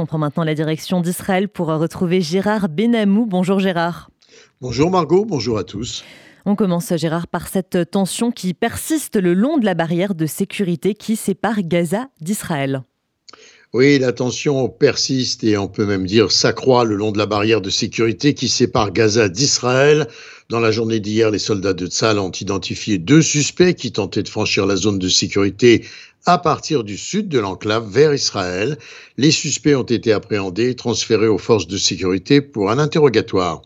On prend maintenant la direction d'Israël pour retrouver Gérard Benamou. Bonjour Gérard. Bonjour Margot, bonjour à tous. On commence Gérard par cette tension qui persiste le long de la barrière de sécurité qui sépare Gaza d'Israël. Oui, la tension persiste et on peut même dire s'accroît le long de la barrière de sécurité qui sépare Gaza d'Israël. Dans la journée d'hier, les soldats de Tzal ont identifié deux suspects qui tentaient de franchir la zone de sécurité à partir du sud de l'enclave vers Israël. Les suspects ont été appréhendés et transférés aux forces de sécurité pour un interrogatoire.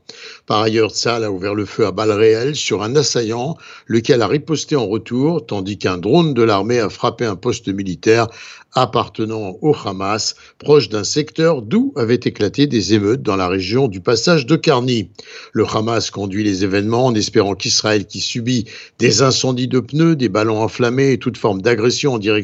Par ailleurs, Tzal a ouvert le feu à balles réelles sur un assaillant, lequel a riposté en retour, tandis qu'un drone de l'armée a frappé un poste militaire appartenant au Hamas, proche d'un secteur d'où avaient éclaté des émeutes dans la région du passage de Karni. Le Hamas conduit les événements en espérant qu'Israël, qui subit des incendies de pneus, des ballons enflammés et toute forme d'agression en direction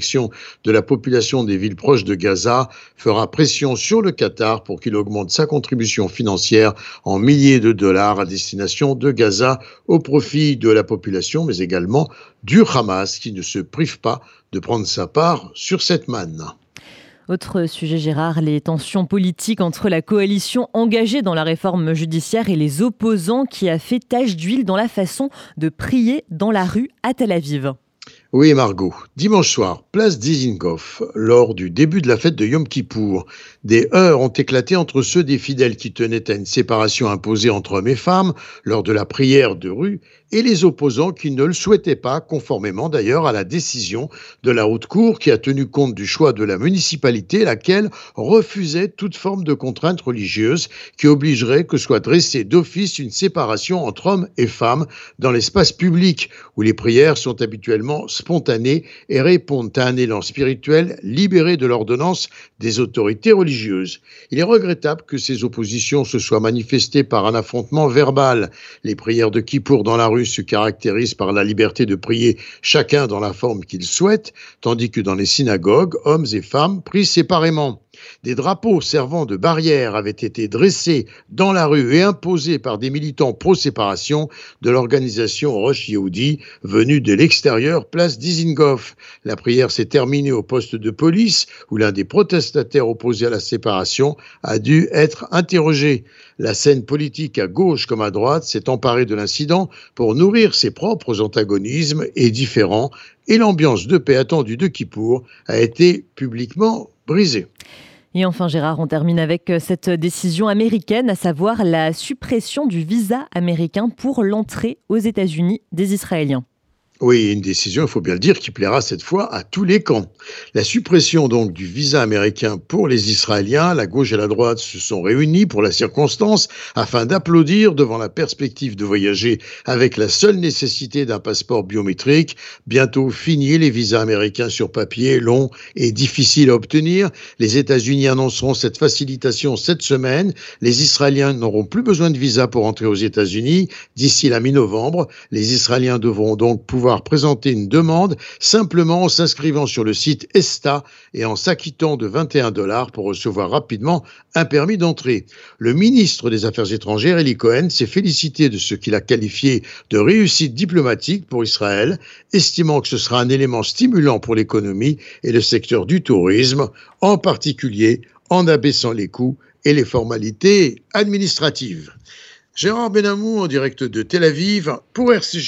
de la population des villes proches de Gaza, fera pression sur le Qatar pour qu'il augmente sa contribution financière en milliers de dollars à destination de Gaza au profit de la population, mais également du Hamas qui ne se prive pas de prendre sa part sur cette manne. Autre sujet, Gérard, les tensions politiques entre la coalition engagée dans la réforme judiciaire et les opposants qui a fait tache d'huile dans la façon de prier dans la rue à Tel Aviv. Oui, Margot. Dimanche soir, place Dizengoff, lors du début de la fête de Yom Kippour, des heurts ont éclaté entre ceux des fidèles qui tenaient à une séparation imposée entre hommes et femmes lors de la prière de rue et les opposants qui ne le souhaitaient pas, conformément d'ailleurs à la décision de la haute cour qui a tenu compte du choix de la municipalité, laquelle refusait toute forme de contrainte religieuse qui obligerait que soit dressée d'office une séparation entre hommes et femmes dans l'espace public où les prières sont habituellement spontanées et répondent à un élan spirituel libéré de l'ordonnance des autorités religieuses. Il est regrettable que ces oppositions se soient manifestées par un affrontement verbal. Les prières de Kippour dans la rue se caractérisent par la liberté de prier chacun dans la forme qu'il souhaite, tandis que dans les synagogues, hommes et femmes prient séparément. Des drapeaux servant de barrière avaient été dressés dans la rue et imposés par des militants pro-séparation de l'organisation Roche Yehudi venue de l'extérieur, place Dizengoff. La prière s'est terminée au poste de police où l'un des protestataires opposés à la séparation a dû être interrogé. La scène politique à gauche comme à droite s'est emparée de l'incident pour nourrir ses propres antagonismes et différents et l'ambiance de paix attendue de Kippour a été publiquement brisée. Et enfin, Gérard, on termine avec euh, cette décision américaine, à savoir la suppression du visa américain pour l'entrée aux États-Unis des Israéliens. Oui, une décision, il faut bien le dire, qui plaira cette fois à tous les camps. La suppression donc du visa américain pour les Israéliens, la gauche et la droite se sont réunis pour la circonstance afin d'applaudir devant la perspective de voyager avec la seule nécessité d'un passeport biométrique. Bientôt fini les visas américains sur papier, longs et difficiles à obtenir. Les États-Unis annonceront cette facilitation cette semaine. Les Israéliens n'auront plus besoin de visa pour entrer aux États-Unis d'ici la mi-novembre. Les Israéliens devront donc pouvoir présenter une demande simplement en s'inscrivant sur le site ESTA et en s'acquittant de 21 dollars pour recevoir rapidement un permis d'entrée. Le ministre des Affaires étrangères, Eli Cohen, s'est félicité de ce qu'il a qualifié de réussite diplomatique pour Israël, estimant que ce sera un élément stimulant pour l'économie et le secteur du tourisme, en particulier en abaissant les coûts et les formalités administratives. Gérard Benamou en direct de Tel Aviv pour RCG.